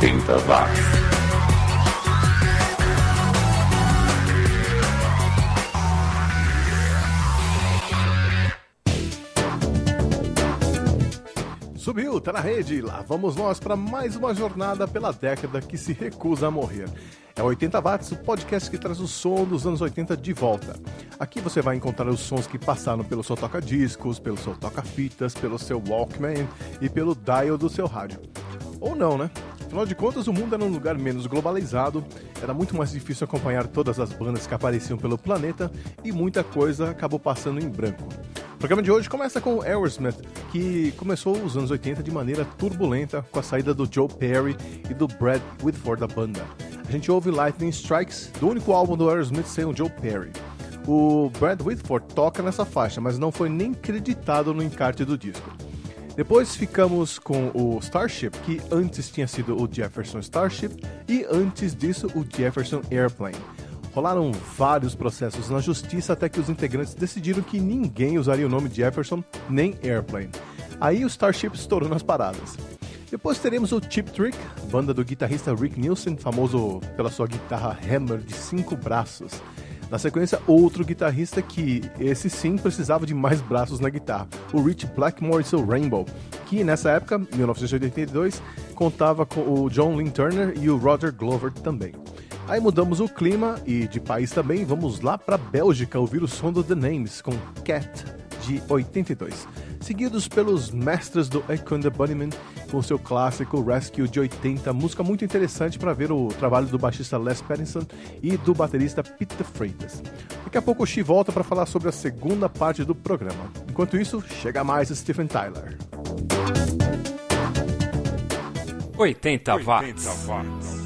80 watts. Subiu, tá na rede. Lá vamos nós para mais uma jornada pela década que se recusa a morrer. É 80 Watts, o podcast que traz o som dos anos 80 de volta. Aqui você vai encontrar os sons que passaram pelo seu toca-discos, pelo seu toca-fitas, pelo seu Walkman e pelo dial do seu rádio. Ou não, né? Afinal de contas, o mundo era um lugar menos globalizado, era muito mais difícil acompanhar todas as bandas que apareciam pelo planeta e muita coisa acabou passando em branco. O programa de hoje começa com Aerosmith, que começou os anos 80 de maneira turbulenta com a saída do Joe Perry e do Brad Whitford da banda. A gente ouve Lightning Strikes, do único álbum do Aerosmith sem o Joe Perry. O Brad Whitford toca nessa faixa, mas não foi nem creditado no encarte do disco. Depois ficamos com o Starship, que antes tinha sido o Jefferson Starship e antes disso o Jefferson Airplane. Rolaram vários processos na justiça até que os integrantes decidiram que ninguém usaria o nome Jefferson nem Airplane. Aí o Starship estourou nas paradas. Depois teremos o Chip Trick, banda do guitarrista Rick Nielsen, famoso pela sua guitarra Hammer de cinco braços. Na sequência, outro guitarrista que, esse sim, precisava de mais braços na guitarra, o Rich Blackmore e seu Rainbow, que nessa época, 1982, contava com o John Lynn Turner e o Roger Glover também. Aí mudamos o clima e de país também, vamos lá para Bélgica ouvir o som do The Names com Cat de 82, seguidos pelos mestres do Echo the Bunnymen com seu clássico Rescue de 80, música muito interessante para ver o trabalho do baixista Les Pattinson e do baterista Peter Freitas. Daqui a pouco o Xi volta para falar sobre a segunda parte do programa. Enquanto isso, chega mais Stephen Tyler. 80 watts. 80 watts.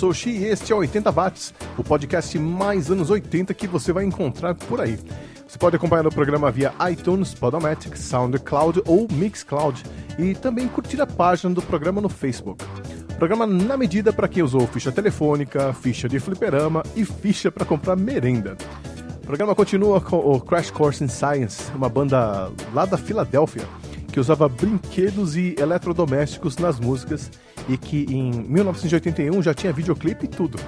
Sou o Xi e este é 80 Watts, o podcast mais anos 80 que você vai encontrar por aí. Você pode acompanhar o programa via iTunes, Podomatic, SoundCloud ou Mixcloud e também curtir a página do programa no Facebook. Programa na medida para quem usou ficha telefônica, ficha de fliperama e ficha para comprar merenda. O programa continua com o Crash Course in Science, uma banda lá da Filadélfia que usava brinquedos e eletrodomésticos nas músicas e que em 1981 já tinha videoclipe e tudo.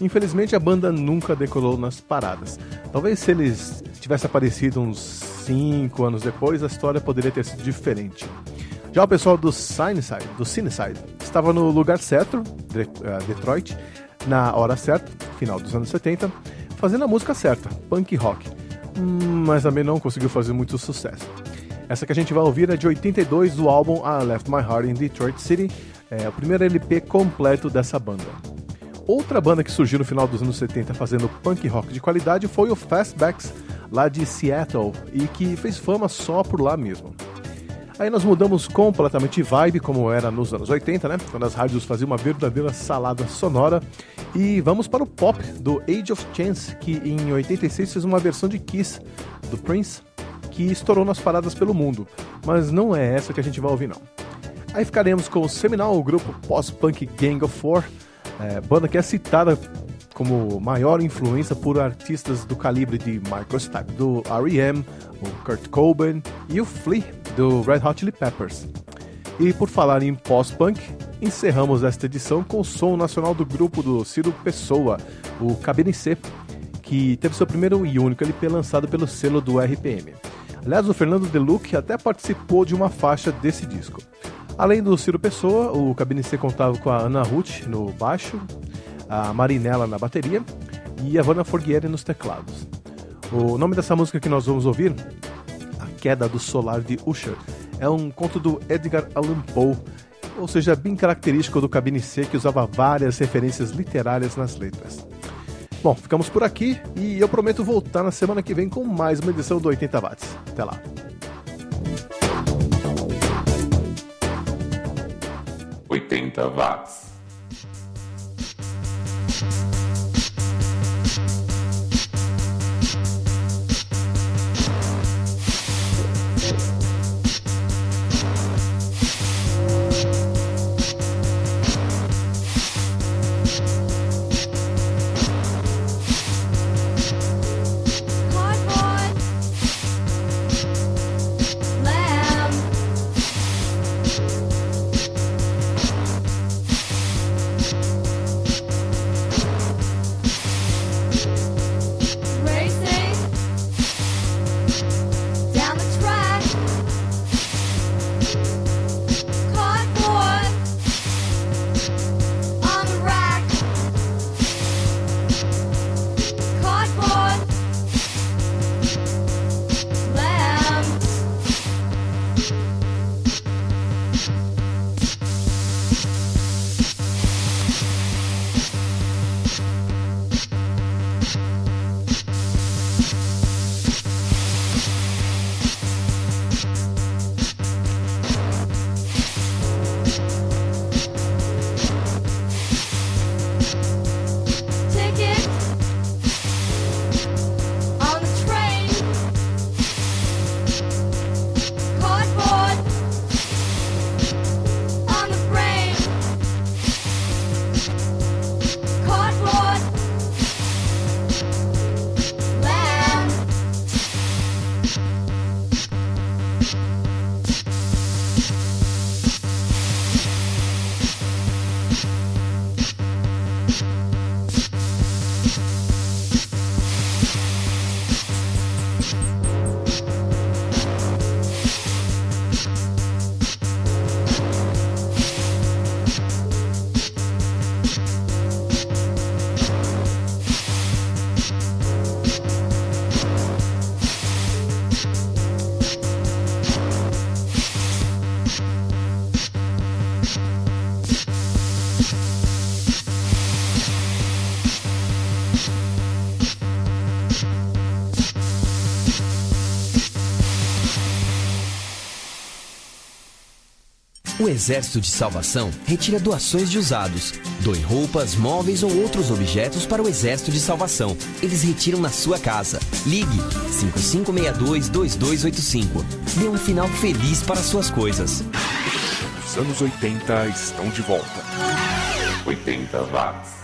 Infelizmente a banda nunca decolou nas paradas. Talvez se eles tivessem aparecido uns 5 anos depois, a história poderia ter sido diferente. Já o pessoal do Sineside, do Cineside, estava no lugar certo, eh, Detroit, na hora certa, final dos anos 70, fazendo a música certa, punk rock. Mas também não conseguiu fazer muito sucesso. Essa que a gente vai ouvir é de 82 do álbum I Left My Heart in Detroit City, é o primeiro LP completo dessa banda. Outra banda que surgiu no final dos anos 70 fazendo punk rock de qualidade foi o Fastbacks, lá de Seattle, e que fez fama só por lá mesmo. Aí nós mudamos completamente vibe, como era nos anos 80, né? Quando as rádios faziam uma verdadeira salada sonora. E vamos para o pop do Age of Chance, que em 86 fez uma versão de Kiss, do Prince, que estourou nas paradas pelo mundo. Mas não é essa que a gente vai ouvir, não. Aí ficaremos com o seminal grupo pós-punk Gang of Four, é, banda que é citada como maior influência por artistas do calibre de Michael Stipe do R.E.M., o Kurt Cobain e o Flea do Red Hot Chili Peppers. E por falar em pós-punk, encerramos esta edição com o som nacional do grupo do Ciro Pessoa, o Cabine C, que teve seu primeiro e único LP lançado pelo selo do RPM. Aliás, o Fernando Deluc até participou de uma faixa desse disco. Além do Ciro Pessoa, o Cabine C contava com a Ana Ruth no baixo, a Marinella na bateria e a Vanna Forghieri nos teclados. O nome dessa música que nós vamos ouvir, A Queda do Solar de Usher, é um conto do Edgar Allan Poe, ou seja, bem característico do Cabine C que usava várias referências literárias nas letras. Bom, ficamos por aqui e eu prometo voltar na semana que vem com mais uma edição do 80 Watts. Até lá! 80 watts. O Exército de Salvação retira doações de usados. Doe roupas, móveis ou outros objetos para o Exército de Salvação. Eles retiram na sua casa. Ligue 5562-2285. Dê um final feliz para suas coisas. Os anos 80 estão de volta. 80 watts.